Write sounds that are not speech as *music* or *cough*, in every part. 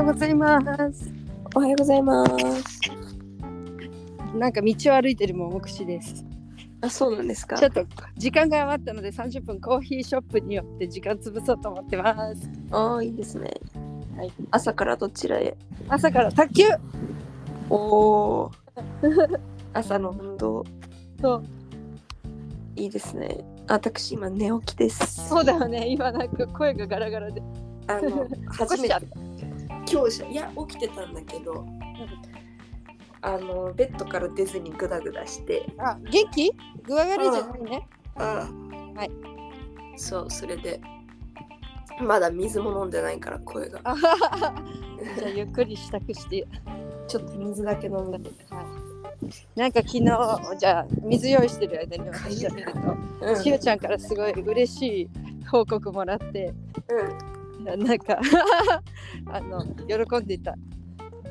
ようございます。おはようございます。なんか道を歩いてるも目視です。あ、そうなんですかちょっと時間が余ったので30分コーヒーショップによって時間潰そうと思ってます。ああ、いいですね。はい、朝からどちらへ？朝から卓球おお。*laughs* 朝の運動、そういいですね。私、今寝起きです。そうだよね。今なんか声がガラガラで。あの、初めてっ、今日じゃ、いや、起きてたんだけど、あの、ベッドから出ずにグダグダして、あ、元気？具合悪いじゃないね。あはい。そう、それで、まだ水も飲んでないから声が。じゃあゆっくり支度して。ちょっと水だけ飲んで。なんか昨日じゃあ水用意してる間に私は見ると、うん。しおちゃんからすごい嬉しい報告もらって、うんな *laughs* なんか *laughs* あの喜んでいた。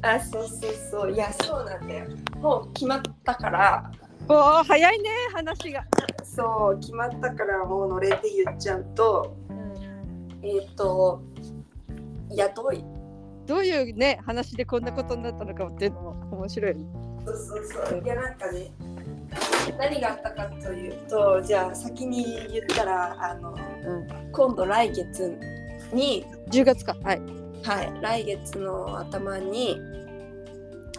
あ、そうそうそう。いや、そうなんだよ。もう決まったから、おお早いね話が。そう、決まったからもう乗れって言っちゃうと、えっ、と、雇い。どういうね話でこんなことになったのかっていうのも面白い。そうそうそう。いや、なんかね、何があったかというと、じゃあ先に言ったら、あの、うん、今度来月に、10月か。はい。はい、来月の頭に、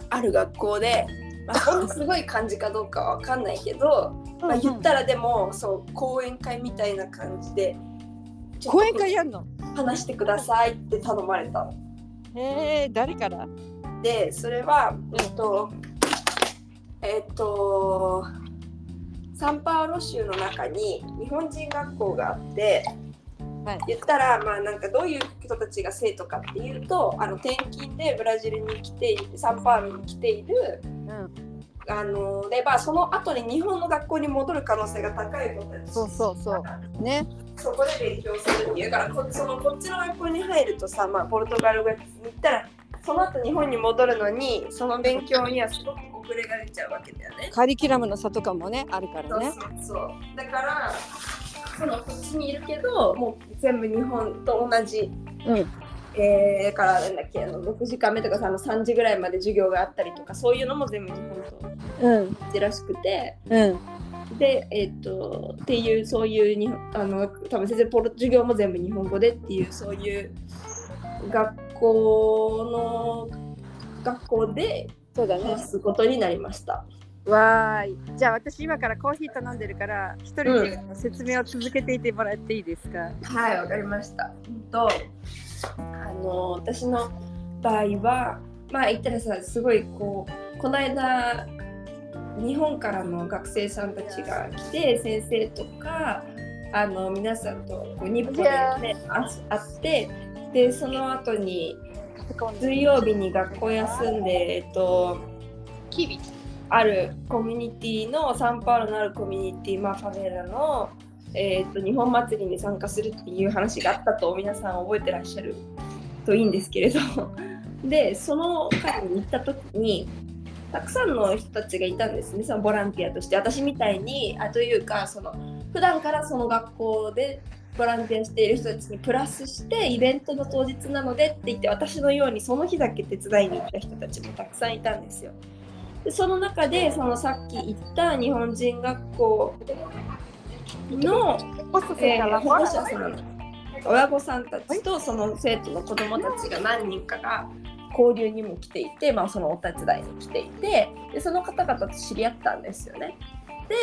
ある学校で、まあ、*laughs* ほんとすごい感じかどうかは分かんないけど、まあ、言ったらでもそう講演会みたいな感じで講演会やんの？話してくださいって頼まれたの。へえ誰から？でそれはえっとえっとサンパウロ州の中に日本人学校があって、はい言ったらまあなんかどういう人たちが生徒かっていうとあの転勤でブラジルに来てサンパウロに来ているうん。あのでまあその後に日本の学校に戻る可能性が高い子たちそうそうそうね。そこで勉強するっていうからこそのこっちの学校に入るとさ、まあ、ポルトガル語に行ったらその後日本に戻るのにその勉強にはすごく遅れが出ちゃうわけだよね。カリキュラムの差とかもねあるからね。そうそうそうだからそのこっちにいるけどもう全部日本と同じ、うん。えー、だからなんだっけ？あの6時間目とかさあの3時ぐらいまで授業があったりとかそういうのも全部日本とうん。同じらしくて。うん。で、えっとっていうそういうにあの多分先生ポル授業も全部日本語でっていうそういう学校の学校でそうだね話。すことになりました。わーい。じゃあ私今からコーヒー頼んでるから一人で説明を続けていてもらっていいですか？はい、わかりました。うんとあの私の場合はまあ言ったらさすごいこうこの間日本からの学生さんたちが来て先生とかあの皆さんとこう日本で、ね、あ会ってでその後に水曜日に学校休んで、えっと、キビ。あるコミュニティのサンパウロのあるコミュニティ、まあ、ファベラの、えー、と日本祭りに参加するっていう話があったと皆さん覚えてらっしゃるといいんですけれど。*laughs* でその会に行った時にたくさんの人たちがいたんですね。そのボランティアとして。私みたいにあというかその普段からその学校でボランティアしている人たちにプラスしてイベントの当日なのでって言って私のようにその日だけ手伝いに行った人たちもたくさんいたんですよ。でその中でそのさっき言った日本人学校の、えー保護者さん親御さんたちとその生徒の子どもたちが何人かが交流にも来ていて、まあ、そのお手伝いに来ていてでその方々と知り合ったんですよね。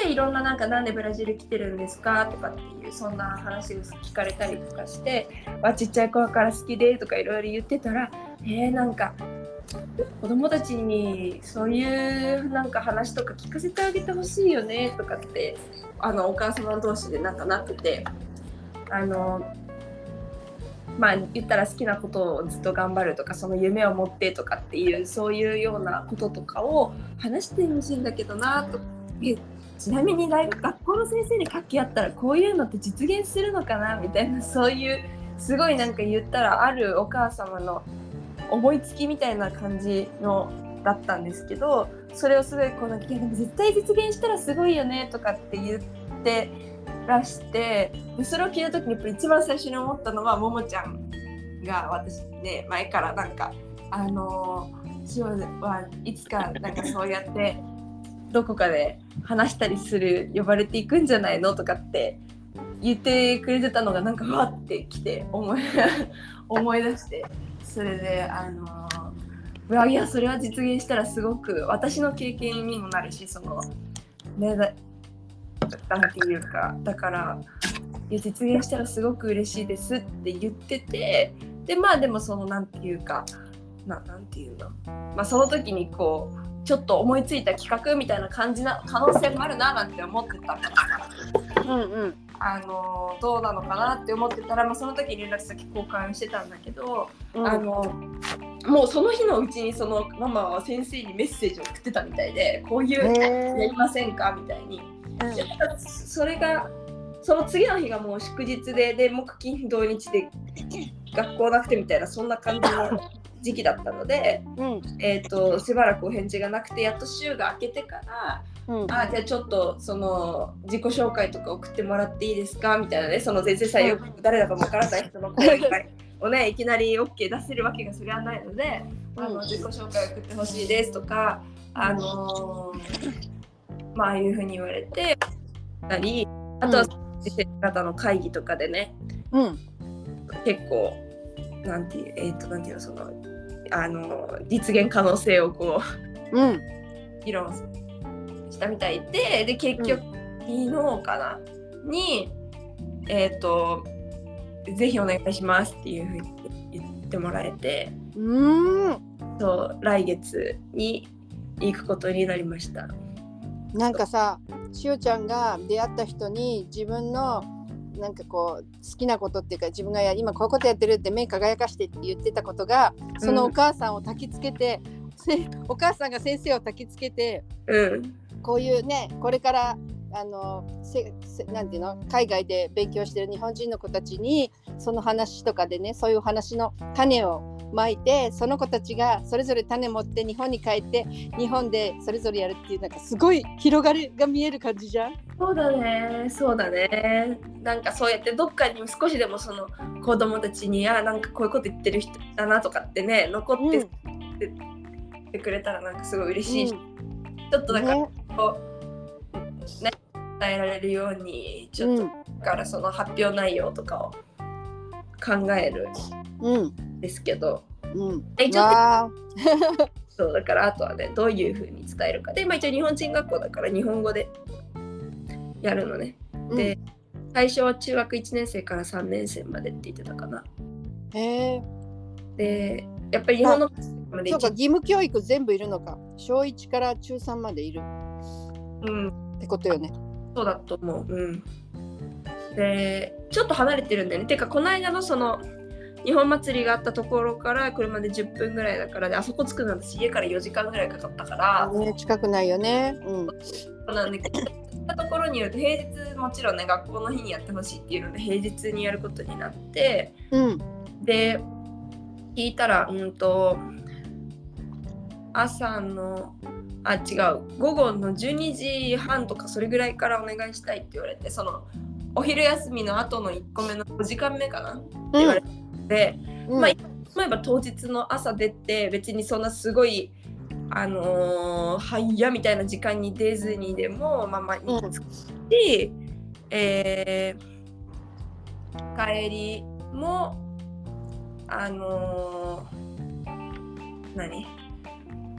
でいろんななんかなんでブラジル来てるんですか？とかっていうそんな話を聞かれたりとかしてわちっちゃい頃から好きでとかいろいろ言ってたらえー、なんか子供たちにそういうなんか話とか聞かせてあげてほしいよねとかってあのお母様同士でなんかなっててあのまあ言ったら好きなことをずっと頑張るとかその夢を持ってとかっていうそういうようなこととかを話してほしいんだけどなと。ちなみに大学学校の先生に掛け合ったらこういうのって実現するのかなみたいなそういうすごいなんか言ったらあるお母様の思いつきみたいな感じのだったんですけどそれをすごいこうなんかいやでも絶対実現したらすごいよねとかって言ってらしてでそれを聞いた時にやっぱ一番最初に思ったのはももちゃんが私ね前からなんかあのシオはいつかなんかそうやってどこかで話したりする呼ばれていくんじゃないのとかって言ってくれてたのがなんかわってきて思い *laughs* 思い出して。それであのいやそれは実現したらすごく私の経験にもなるしそのねだなんていうかだからいや実現したらすごく嬉しいですって言っててでまあでもそのなんていうかななんていうのまあその時にこうちょっと思いついた企画みたいな感じな可能性もあるななんて思ってたからさ。うんうん。あのどうなのかなって思ってたら、まあ、その時連絡先交換してたんだけど、うん。あのもうその日のうちにそのママは先生にメッセージを送ってたみたいでこういうやへりませんかみたいに。でそれがその次の日がもう祝日でで木金土日で学校なくてみたいなそんな感じの時期だったので、うん。えー、としばらくお返事がなくてやっと週が明けてからうん。あじゃあちょっとその自己紹介とか送ってもらっていいですか？みたいなね。その全然さよく誰だかもわからない人の声をねいきなり OK 出せるわけがそれはないので、あのうん自己紹介送ってほしいですとかあのーまあいうふうに言われてたりあとは先生方の会議とかでねうん。結構なんていうえっ、となんていうのそのあの実現可能性をこううん。議論したみたいでで結局、昨日かな？にえっ、とぜひお願いしますっていうふうに言ってもらえて。うん。そう来月に行くことになりました。なんかさしおちゃんが出会った人に自分のなんかこう好きなことっていうか自分がや今こういうことやってるって目輝かしてって言ってたことがそのお母さんを焚きつけて、せ *laughs* お母さんが先生を焚きつけてうんこういうねこれからあのせせなんていうの海外で勉強してる日本人の子たちにその話とかでねそういう話の種をまいてその子たちがそれぞれ種持って日本に帰って日本でそれぞれやるっていうなんかすごい広がりが見える感じじゃん？そうだねそうだね。なんかそうやってどっかに少しでもその子供たちにあなんかこういうこと言ってる人だなとかってね残っててくれたらなんかすごい嬉しいし、ちょっとだからね。こうね伝えられるようにちょっと、うんからその発表内容とかを考えるうん。んですけど。うん。えちょっとそうだからあとはねどういうふうに伝えるか。で、まあ、一応日本人学校だから日本語でやるのね。で、最初は中学1年生から3年生までって言ってたかな。うん、へえでやっぱり日本のそうか義務教育全部いるのか小1から中3までいるうんってことよね。そうだと思う。うん。で、ちょっと離れてるんだよね。てか、この間のその、日本祭りがあったところから車で10分ぐらいだからで、あそこ着くの私家から4時間ぐらいかかったから、ね、近くないよね。うんそうなんだけど、行ったところによると、平日もちろんね、学校の日にやってほしいっていうので、平日にやることになって、うんで、聞いたら、うんと、朝の、あ、違う、午後の12時半とかそれぐらいからお願いしたいって言われて、その、お昼休みの後の1個目の5時間目かな？って言われて、うん。まあ、例えば当日の朝出て、別にそんなすごい、あのー、早みたいな時間に出ずにでも、まあまあ、いいし、えー帰りもあのー何？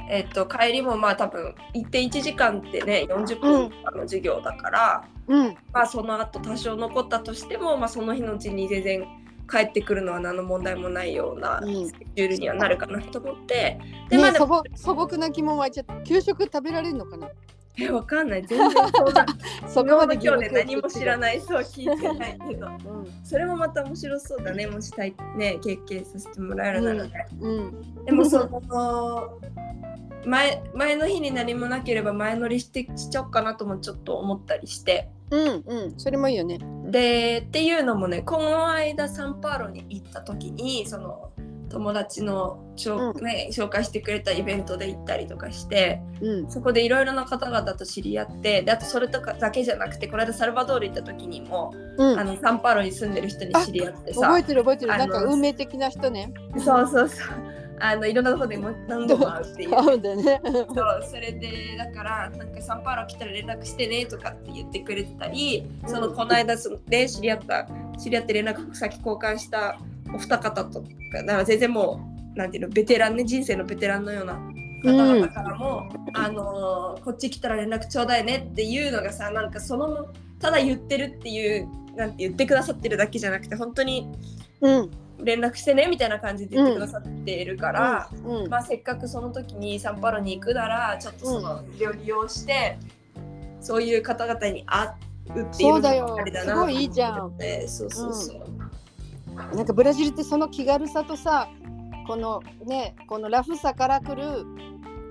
えっと帰りもまあ多分行って1時間ってね40分の授業だから、うん。まあその後多少残ったとしても、まあ、その日のうちに全然帰ってくるのは何の問題もないようなうん。スケジュールにはなるかなと思って、でまあね、でも素朴な疑問湧いちゃった給食食べられるのかな？えわかんない。全然そうだ。*laughs* そこまで今日ね何も知らい、ない。そう聞いてないけど。*laughs* うん。それもまた面白そうだね。もしたいね経験させてもらえるならね、うん。でもその前前の日に何もなければ前乗りしてしちゃおうかなともちょっと思ったりして。うんうん。それもいいよね。でっていうのもねこの間サンパウロに行った時にその友達のしょ、うん。ね、紹介してくれたイベントで行ったりとかしてうん。そこでいろいろな方々と知り合ってであとそれとかだけじゃなくてこの間サルバドール行った時にも、うん。あのサンパウロに住んでる人に知り合ってさ。覚えてる覚えてる。なんか運命的な人ね。そうそうそう。あのいろんなところでも何度も会うっていう。会うんだよね。そうそれでだからなんかサンパウロ来たら連絡してねとかって言ってくれてたり、そのこの間そので知り合った知り合って連絡先交換したお二方とかだから全然もうなんていうのベテランね人生のベテランのような方々からも、あのーこっち来たら連絡ちょうだいねっていうのがさなんかそのただ言ってるっていうなんて言ってくださってるだけじゃなくて本当にうん。連絡してねみたいな感じで言ってくださっているから。うん。まあ、せっかくその時にサンパウロに行くならちょっとその利用して、そういう方々に会うっていうのそうだよもありだなすごいいいじゃんそうそうそう、なんかブラジルってその気軽さとさ、このね、このラフさから来る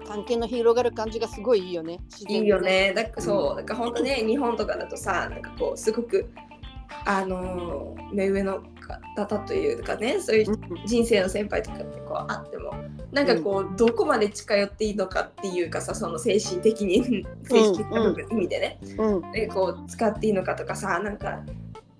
関係の広がる感じがすごいいいよね。いいよ。ねだからそうだから本当ね日本とかだとさなんかこうすごくあのー目上の方というかねそういううん。人生の先輩とかってこうあってもなんかこう、どこまで近寄っていいのかっていうかさその精神的に精神的な意味でね。うん。でこう使っていいのかとかさなんか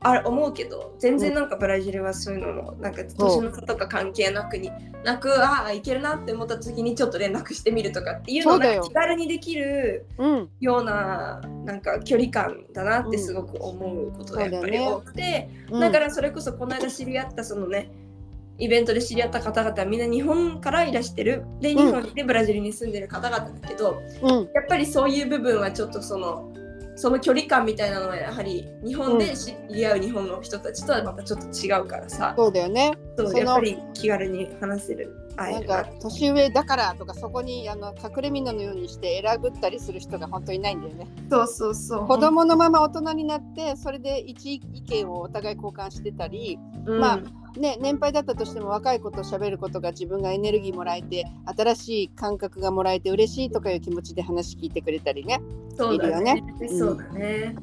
あれ思うけど。全然なんかブラジルはそういうのもなんか年の差とか関係なくになくああいけるなって思った時にちょっと連絡してみるとかっていうのをそうだよ。なんか気軽にできるうん。ようななんか距離感だなってすごく思うことがやっぱり多くて、うん。だからそれこそこの間知り合ったそのねイベントで知り合った方々はみんな日本からいらしてる。で日本でブラジルに住んでる方々だけど、うん。やっぱりそういう部分はちょっとそのその距離感みたいなのはやはり日本で知り合う日本の人たちとはまたちょっと違うからさ、そうだよね。そやっぱり気軽に話せる会な。んか年上だからとかそこにあの隠れ蓑のようにして選ぶったりする人が本当にいないんだよね。そうそうそう。子供のまま大人になってそれで一意見をお互い交換してたり、うん。まあね、年配だったとしても若い子と喋ることが自分がエネルギーもらえて新しい感覚がもらえて嬉しいとかいう気持ちで話聞いてくれたりね。そうだね。ね。そうだね、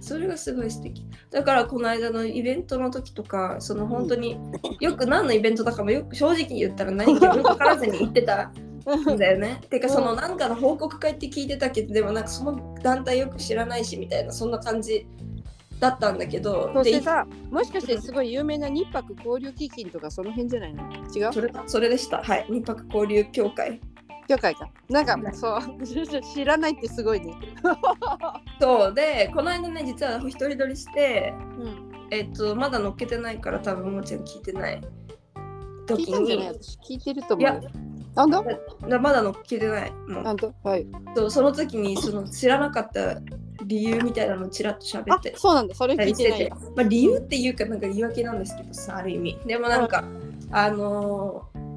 それがすごい素敵。だからこの間のイベントの時とかその本当によく何のイベントだかもよく正直に言ったら何かよく分からずに言ってたんだよね。てかそのなんかの報告会って聞いてたけどでもなんかその団体よく知らないしみたいなそんな感じだったんだけどでそしてさもしかしてすごい有名な日泊交流基金とかその辺じゃないの？違う？それそれでした。はい。日泊交流協会。協会か。なんかそう。*laughs* 知らないってすごいね。*laughs* そう。でこの間ね実は一人撮りしてうん、えっとまだ載っけてないから多分もちろん聞いてない聞時に私聞いてると思うよ。いやなんだ？なまだ載っけてないもうなんだ？はい。そうその時にその知らなかった理由みたいなのをちらっと喋あって。そうなんだ。それた聞いてないりしてて、まあ、理由っていうかなんか言い訳なんですけどさある意味。でもなんか、あのー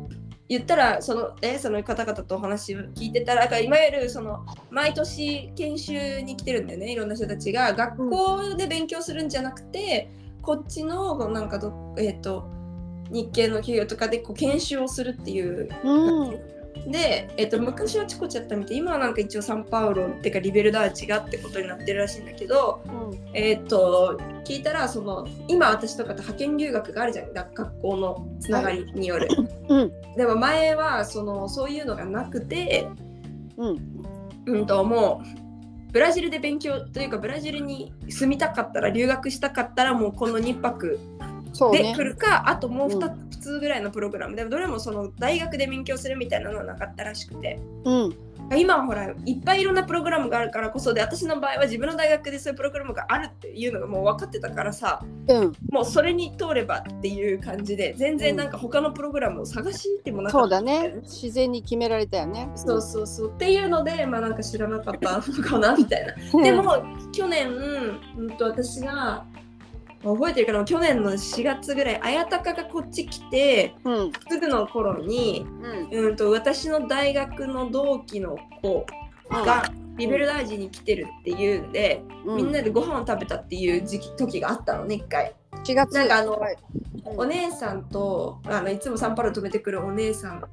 言ったらその,、ね、その方々とお話を聞いてたらなんかいわゆるその毎年研修に来てるんだよね。いろんな人たちが。学校で勉強するんじゃなくて、こっちのなんかど、えー、と日系の企業とかでこう研修をするっていううん。で、えっと、昔はチコちゃったみたい今はなんか一応サンパウロってかリベルダーチがってことになってるらしいんだけど、えっと聞いたらその今私とかって派遣留学があるじゃん学校のつながりによる。うん。でも前はそのそういうのがなくて、うん。うん、ともうブラジルで勉強というかブラジルに住みたかったら留学したかったらもうこの2泊で来。るか、あともうう 2, つぐらいのプログラムでもどれもその大学で勉強するみたいなのはなかったらしくて。うん。今はほらいっぱいいろんなプログラムがあるからこそで私の場合は自分の大学でそういうプログラムがあるっていうのがもう分かってたからさうん。もうそれに通ればっていう感じで全然なんか他のプログラムを探してもなかったそうだね。自然に決められたよね。そうそうそうっていうのでまあなんか知らなかったのかなみたいなでも去年、うん、と私が覚えてるかな去年の4月ぐらい綾鷹がこっち来てうん。すぐの頃に、うん。うん、と私の大学の同期の子がリベルダージに来てるっていうんで、うみんなでご飯を食べたっていう時期時があったのね一回4月。なんかあのはいお姉さんとあのいつもサンパウロ泊めてくるお姉さん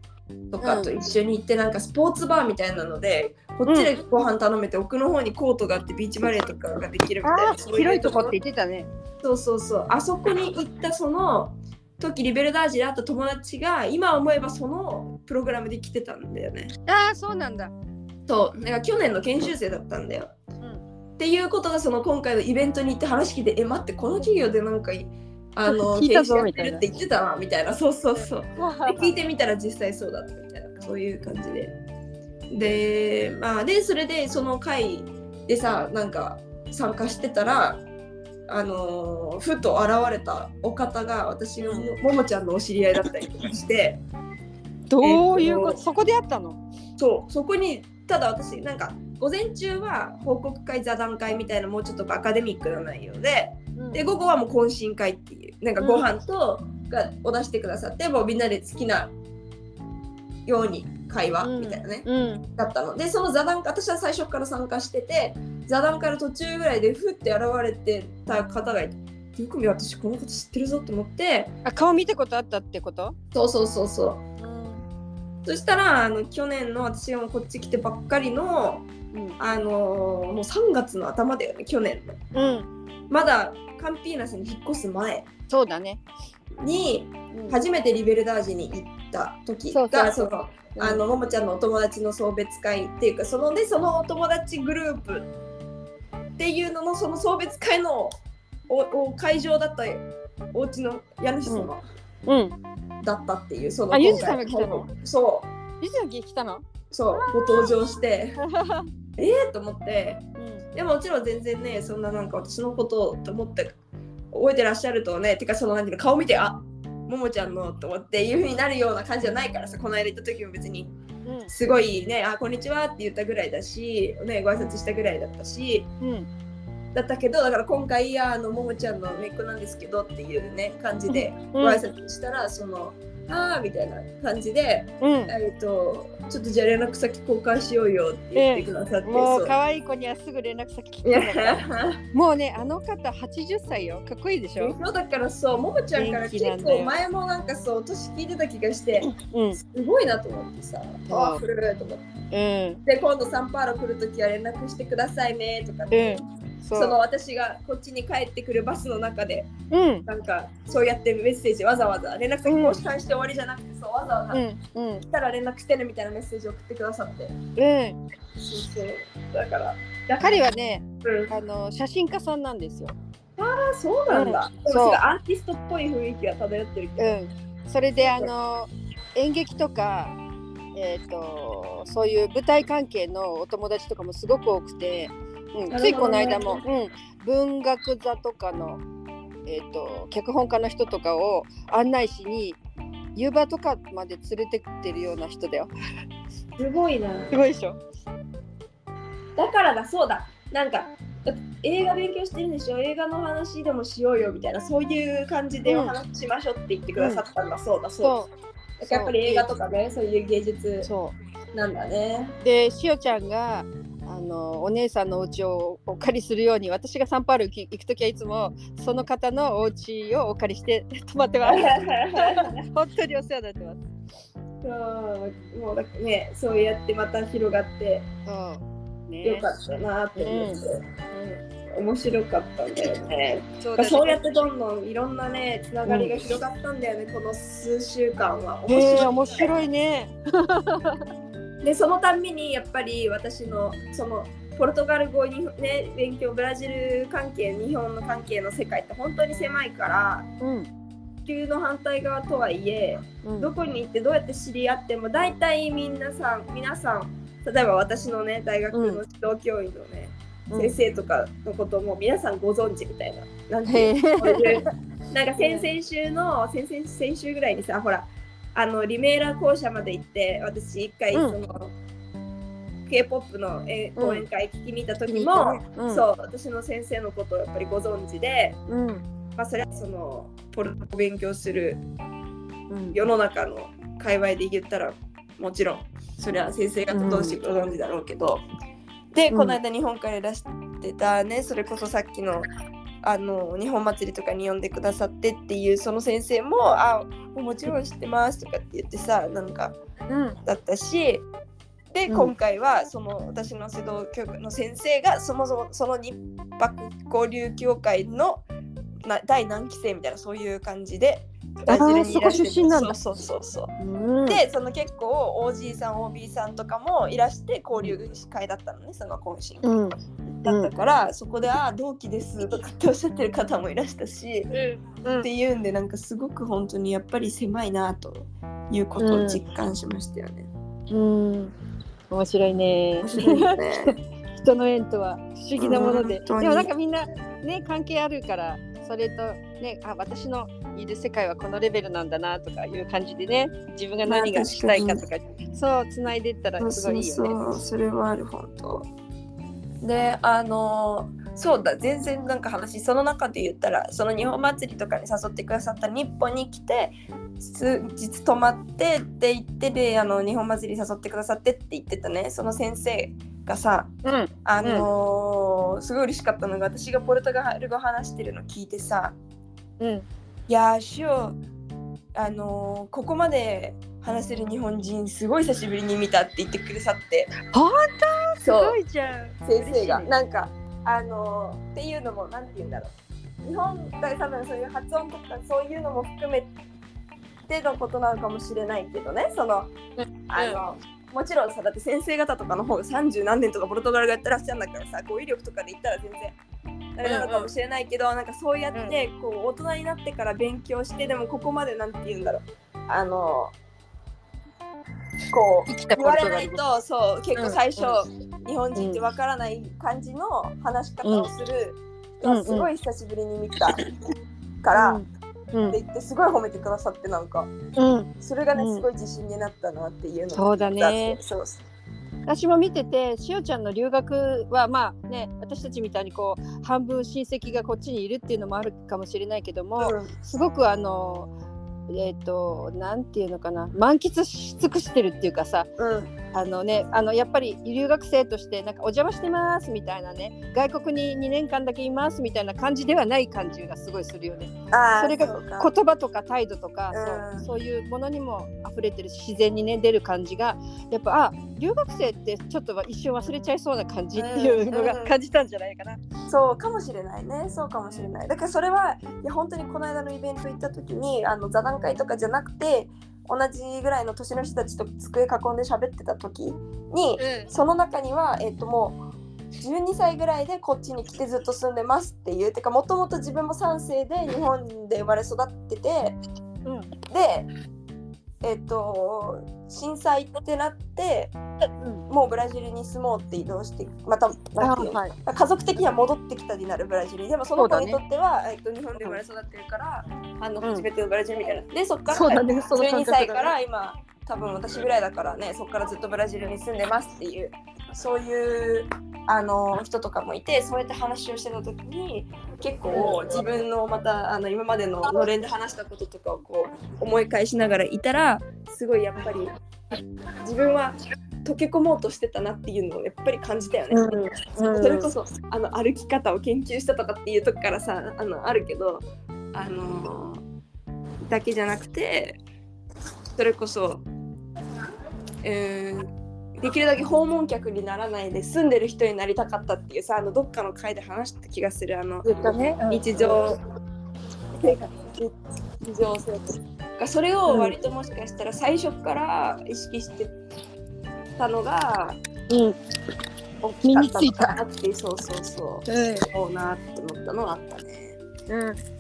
とかと一緒に行って、なんかスポーツバーみたいなのでこっちでご飯頼めて、奥の方にコートがあってビーチバレーとかができるみたいあな広いとこって言ってたね。そうそうそうあそこに行ったその時リベルダージで会った友達が今思えばそのプログラムで来てたんだよねああ、そうなんだ。そうなんか去年の研修生だったんだようん。っていうことがその今回のイベントに行って話聞いてえ待ってこの企業でなんかいあの *laughs* 聞いた研修やってって言ってたなみたいな。そうそうそう。*laughs* で聞いてみたら実際そうだったみたいなそういう感じで。でまあでそれでその会でさなんか参加してたらあのーふと現れたお方が私のもももちゃんのお知り合いだったりとかしてどういうこと、えっとそこであったの？そうそこにただ私なんか午前中は報告会座談会みたいなもうちょっとアカデミックな内容でで午後はもう懇親会っていうなんかご飯とがを出してくださって、もうみんなで好きなように会話みたいなね、うん。だったの。でその座談会私は最初から参加してて座談会の途中ぐらいでふって現れてた方がいてよく見私この方知ってるぞと思って。あ顔見たことあったってこと？そうそうそうそう。うんそしたらあの去年の私がもうこっち来てばっかりのうん。あのーもう3月の頭だよね去年の。うん。まだカンピーナスに引っ越す前。そうだね、にうん。初めてリベルダージに行った時そうそうがそのあのももちゃんのお友達の送別会っていうかそのでそのお友達グループっていうののその送別会のおお会場だったお家の家主様。うんだったっていう、そのあゆずさんが来たの？そう。いつの日来たの？そう。ご登場して。*laughs* ええと思って。うん。でももちろん全然ねそんななんか私のことをと思って覚えてらっしゃるとねてかその何ていうの顔見てあももちゃんのと思っていう風になるような感じじゃないからさこの間行った時も別に。うん。すごいねあこんにちはって言ったぐらいだし、ね、ご挨拶したぐらいだったし。うんだったけどだから今回いやあのももちゃんの姪っ子なんですけどっていうね感じでうん。ご挨拶したら、そのあーみたいな感じで、うん。えっとちょっとじゃあ連絡先交換しようよって言ってくださって、もう。可愛い子にはすぐ連絡先聞もうねあの方80歳よ。かっこいいでしょ？そうだからそうももちゃんから結構前もなんかそう年聞いてた気がしてうん。すごいなと思ってさパワフルと思って。うん。で今度サンパウロ来るときは連絡してくださいねとかって、うんその私がこっちに帰ってくるバスの中でうん。なんかそうやってメッセージわざわざ連絡先交換して終わりじゃなくてそうわざわざうんうん。来たら連絡してねみたいなメッセージ送ってくださって。うん。そうそう。だから。彼はねうん。あの写真家さんなんですよ。あそうなんだ、うん。アーティストっぽい雰囲気が漂ってるけど、う。ん。それであの演劇とかえっ、とそういう舞台関係のお友達とかもすごく多くて、うん、ついこの間も、うん、文学座とかのえっ、と脚本家の人とかを案内しに湯葉とかまで連れてってるような人だよ。すごいな。すごいでしょ？だからだそうだ。なんか映画勉強してるんでしょ？映画の話でもしようよみたいなそういう感じでお話ししましょうって言ってくださったん。だ、そうだそうそだ。だからやっぱり映画とかねそういう芸術うそう。なんだね。でしおちゃんがあのお姉さんのお家をお借りするように私がサンパウロ行き行く時はいつもその方のお家をお借りして *laughs* 泊まってます。*laughs* 本当にお世話になってます。そうもうねそうやってまた広がってそうね、よかったなって思って、面白かったんだよね。そうそうやってどんどんいろんなねつながりが広がったんだよね、この数週間は。面白い,、面白いね。でそのたんびにやっぱり私のそのポルトガル語にね勉強ブラジル関係日本の関係の世界って本当に狭いからうん。地球の反対側とはいえうんどこに行ってどうやって知り合っても大体みんなさん皆さん例えば私のね大学の指導教員のね、先生とかのことも皆さんご存知みたいな。なんてなんか先々週の先々先週ぐらいにさほらあのリメーラ校舎まで行って私一回うんその、K-POP うん講演会聞きに行った時も、うん、そう私の先生のことをやっぱりご存知で、うん。まあ、それはそのポルトを勉強するうん。世の中の界隈で言ったらもちろんそれは先生方同士ご存知だろうけど、でうんこの間日本から出してたねそれこそさっきのあの日本祭りとかに呼んでくださってっていうその先生も「あもちろん知ってます」とかって言ってさなんかうん。だったしで、うん今回はその私の指導教育の先生がそもそもその日泊交流協会のな第何期生みたいなそういう感じでブラジルにいらっしゃるそこ出身なんだそうそうそう。でその結構 OG さん OB さんとかもいらして交流会だったのねその懇親会うん。だったから、そこで「ああ同期です」とかっておっしゃってる方もいらしたし、うん。っていうんでなんかすごく本当にやっぱり狭いなということを実感しましたよね。うん。面白いね。面白いよね。*laughs* 人の縁とは不思議なもので、でもなんかみんなね関係あるからそれとねあ私のいる世界はこのレベルなんだなとかいう感じでね自分が何がしたいかとか、そうつないでいったらすごいいいよね。そうそうそう。それはある本当であのそうだ全然なんか話その中で言ったらその日本祭りとかに誘ってくださった日本に来て数日泊まってって言ってであの日本祭り誘ってくださってって言ってたね。その先生がさうん。あのーすごい嬉しかったのが私がポルトガル語話してるの聞いてさうん。いやーしおあのーここまで話せる日本人すごい久しぶりに見たって言ってくださって。本当？すごいじゃん。先生が。なんかあのーっていうのもなんて言うんだろう。日本だ多分そういう発音とかそういうのも含めてのことなのかもしれないけどね。そのあの、もちろんさだって先生方とかの方が30何年とかポルトガル語やってらっしゃるんだからさ語彙力とかで言ったら全然あれなのかもしれないけど、なんかそうやってこう大人になってから勉強してでもここまでなんて言うんだろう。あのこう生きた言われないとそう結構最初、うん。日本人ってわからない感じの話し方をする人はすごい久しぶりに見たから、うん。って言ってすごい褒めてくださってなんかうん、それがね、うん。すごい自信になったなっていうのそうだね。そうそう。私も見ててしおちゃんの留学はまあね私たちみたいにこう半分親戚がこっちにいるっていうのもあるかもしれないけども、すごくあのえっ、となんていうのかな。満喫し尽くしてるっていうかさうん。うんあのねあのやっぱり留学生としてなんかお邪魔してますみたいなね。外国に2年間だけいますみたいな感じではない感じがすごいするよね。それが言葉とか態度とか、うん。そうそういうものにも溢れてるし自然にね出る感じがやっぱあ留学生ってちょっとは一瞬忘れちゃいそうな感じっていうのがうんうん感じたんじゃないかな。そうかもしれないね。そうかもしれない。だからそれはいや本当にこの間のイベント行った時にあの座談会とかじゃなくて同じぐらいの年の人たちと机囲んで喋ってた時にその中にはえっ、ともう12歳ぐらいでこっちに来てずっと住んでますっていうてかもともと自分も3世で日本で生まれ育っててうん。でえっ、と震災ってなってうん。もうブラジルに住もうって移動してまたなんていうのはい、家族的には戻ってきたになるブラジルに。でもその子にとっては、えっと、日本で生まれ育ってるから、あのうん初めてのブラジルみたいな。でそっからそうだね。その感12覚だね。歳から今多分私ぐらいだからねそっからずっとブラジルに住んでますっていうそういうあの人とかもいてそうやって話をしてた時に結構自分のまたあの今までののれんで話したこととかをこう思い返しながらいたらすごいやっぱり自分は溶け込もうとしてたなっていうのをやっぱり感じたよね。うんそれこそあの歩き方を研究したとかっていうとこからさあのあるけどあのだけじゃなくてそれこそ、えーできるだけ訪問客にならないで住んでる人になりたかったっていうさあのどっかの回で話した気がする。あのね、うん。日常。生活日常生活。がそれを割ともしかしたら最初から意識してたのがうん。大きかったのかなってそうそうそう。うん。そうなって思ったのはあったね。うん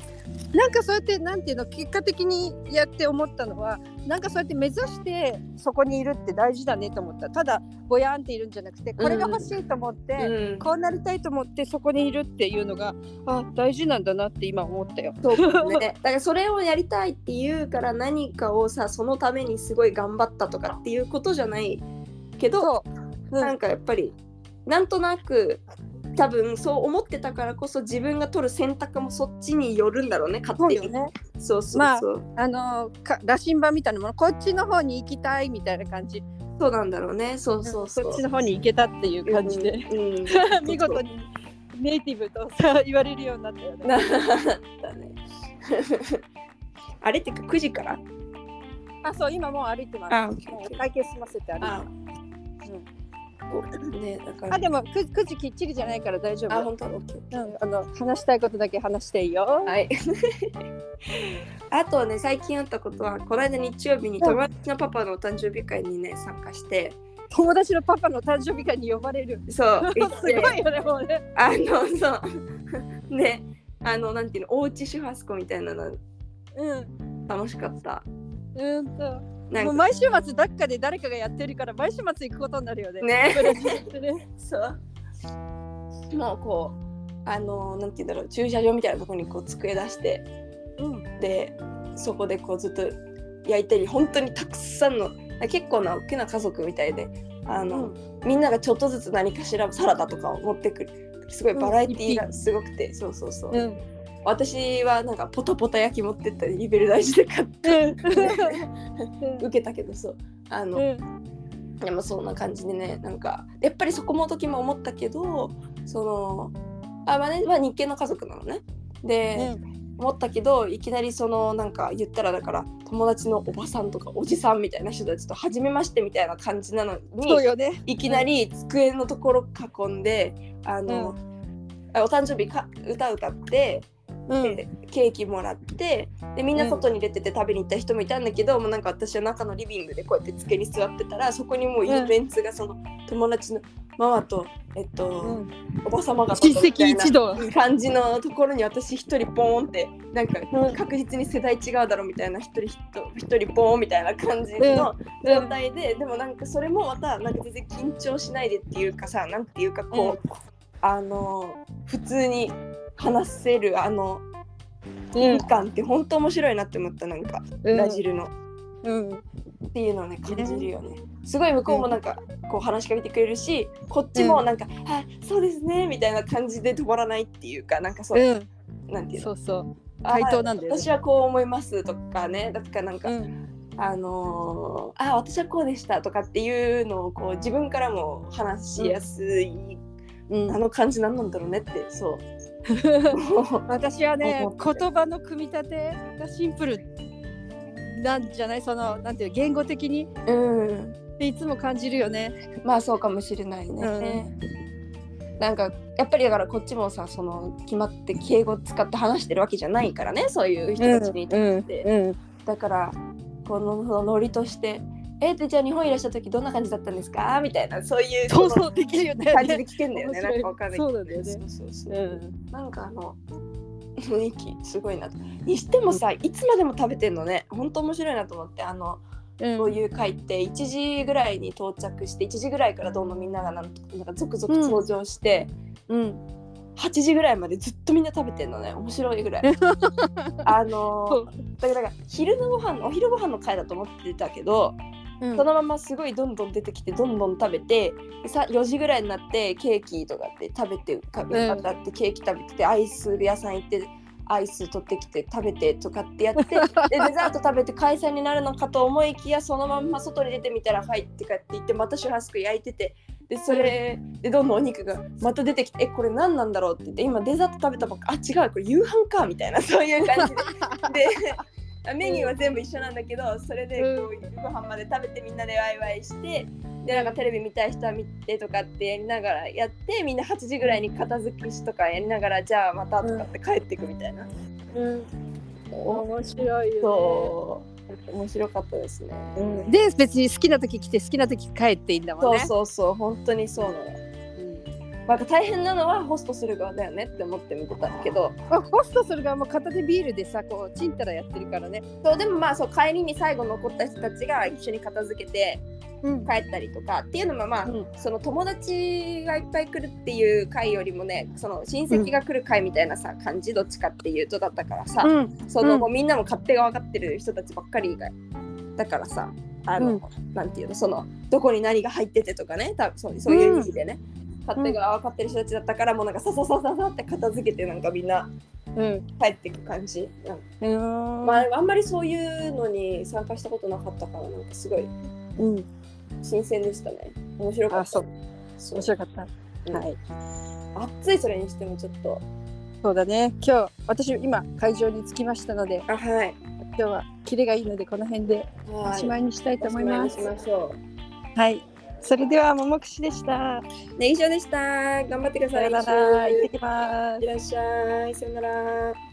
なんかそうやってなんていうの結果的にやって思ったのはなんかそうやって目指してそこにいるって大事だねと思った。ただぼやんっているんじゃなくてこれが欲しいと思って、うん、こうなりたいと思ってそこにいるっていうのがあ大事なんだなって今思ったよ。そうね、*laughs* だからそれをやりたいっていうから何かをさそのためにすごい頑張ったとかっていうことじゃないけどうん。なんかやっぱりなんとなく多分そう思ってたからこそ自分が取る選択もそっちによるんだろうね勝手に。そうよね。そうそうそう、まああのか羅針盤みたいなものこっちの方に行きたいみたいな感じそうなんだろうねそうそうそう。そっちの方に行けたっていう感じで、うんうん *laughs* 見事にネイティブとさ言われるようになったよね。なったね。*laughs* あれってか9時から？あそう今もう歩いてます。あ、会計済ませて歩いてあます。うんね、だからあでも 9, 9時きっちりじゃないから大丈あ、夫。本当？オッケー。うん、あの話したいことだけ話していいよ。はい。*laughs* あとね、最近あったことは、この間日曜日に友達のパパのお誕生日会にね、参加して、友達のパパの誕生日会に呼ばれる。そう行っ *laughs* すごいてよね、もうね。あのそう *laughs* ねあのなんていうのおうちシュハスコみたいなのうん。楽しかったうんと。もう毎週末どっかで誰かがやってるから毎週末行くことになるよね。ね。そう。もうこうあのなんていうんだろう駐車場みたいなところにこう机出してうん。でそこでこうずっと焼いたり本当にたくさんの結構な大きな家族みたいであの、みんながちょっとずつ何かしらサラダとかを持ってくる。すごいバラエティーがすごくて、そうそうそう、うん。私はなんかポタポタ焼き持ってったりリベル大事で買ってうん。*laughs* 受けたけどそうあの、うん。でもそんな感じでねなんかやっぱりそこの時も思ったけどそのあまあね、まあ、日系の家族なのねで、思ったけどいきなりそのなんか言ったらだから友達のおばさんとかおじさんみたいな人たちと初めましてみたいな感じなのにそうよね。いきなり机のところ囲んであの、あお誕生日か歌歌って、うん。でケーキもらってでみんな外に出てて食べに行った人もいたんだけど、もうなんか私は中のリビングでこうやって机に座ってたらそこにもういるメンツがその友達のママと、えっとうん。おばさまが親戚一同。感じのところに私一人ポーンってなんかうん。確実に世代違うだろうみたいな一人一一人ポーンみたいな感じの状態で、でもなんかそれもまたなんか全然緊張しないでっていうかさなんていうかこう、あの普通に話せるあのうん空間って本当面白いなって思ったなんかブラジルの。うん。っていうのをね感じるよね。すごい向こうもなんかこう話しかけてくれるしこっちもなんか「あそうですね」みたいな感じで止まらないっていうかなんかそう、うん。なんていうのそうそう。あ対等なんだよね私はこう思いますとかねだからなんか、うん。あのーあ私はこうでしたとかっていうのをこう自分からも話しやすい、うんあの感じなんなんだろうねってそう。*laughs* 私はね言葉の組み立てがシンプルなんじゃない？そのなんていう言語的に？うん。っていつも感じるよね。まあそうかもしれないね。なんかやっぱりだからこっちもさその決まって敬語使って話してるわけじゃないからねそういう人たちにとって、うん。だからこのノリとして「えでじゃあ日本いらっしゃった時どんな感じだったんですか?」みたいなそういうそうそうできるよね。感じで聞けんだよね。なんかわかんないけど。そうなんだよね。そうそうそうう。ん。なんかあの雰囲気すごいなと。にしてもさいつまでも食べてんのね。本当面白いなと思ってあのうん。そういう会って1時ぐらいに到着して1時ぐらいからどんどんみんながなんとなんか続々登場して、うん。8時ぐらいまでずっとみんな食べてんのね。面白いぐらい。*laughs* あのだから昼のご飯お昼ご飯の会だと思ってたけど、うん。そのまますごいどんどん出てきてどんどん食べてでさ4時ぐらいになってケーキとかって食べてかん。当たってケーキ食べててアイス屋さん行ってアイス取ってきて食べてとかってやって *laughs* でデザート食べて解散になるのかと思いきやそのまんま外に出てみたら入ってかって言ってまたシュラスク焼いててでそれでどんどんお肉がまた出てきて「えこれ何なんだろう?」って言って今デザート食べたばっかあ違うこれ夕飯かみたいなそういう感じで。*laughs* でメニューは全部一緒なんだけどそれでこう夕ご飯まで食べてみんなでワイワイしてでなんかテレビ見たい人は見てとかってやりながらやってみんな8時ぐらいに片付けしとかやりながらじゃあまたとかって帰ってくみたいな、うん。面白いよそう。面白かったですね、ね。うん。で別に好きな時来て好きな時帰っていいんだもんね。そうそうそう。本当にそうなのなんか大変なのはホストする側だよねって思って見てたけど。まあホストする側も片手ビールでさこうチンタラやってるからね。そうでもまあそう帰りに最後残った人たちが一緒に片付けてうん。帰ったりとかっていうのもまあ、うん。その友達がいっぱい来るっていう会よりもねその親戚が来る会みたいなさ、感じどっちかっていうとだったからさ、うん。その、みんなも勝手が分かってる人たちばっかりがだからさあの、うん。ていうのそのどこに何が入っててとかね多分そうそういう意味でね、勝手が分かってる人たちだったからもうなんかさささささって片付けてなんかみんなうん。帰っていく感じ、うんうん。まあ、あんまりそういうのに参加したことなかったからなんかすごいうん。新鮮でしたね。面白かった。面白かった。うん。はい。暑いそれにしてもちょっと。そうだね。今日私今会場に着きましたのであはい。今日はキレがいいのでこの辺でおはい。しまいにしたいと思います。はい。それではももくしでした。うね以上でした頑張ってくださよさいなら。行ってきますい。らっしゃいさよなら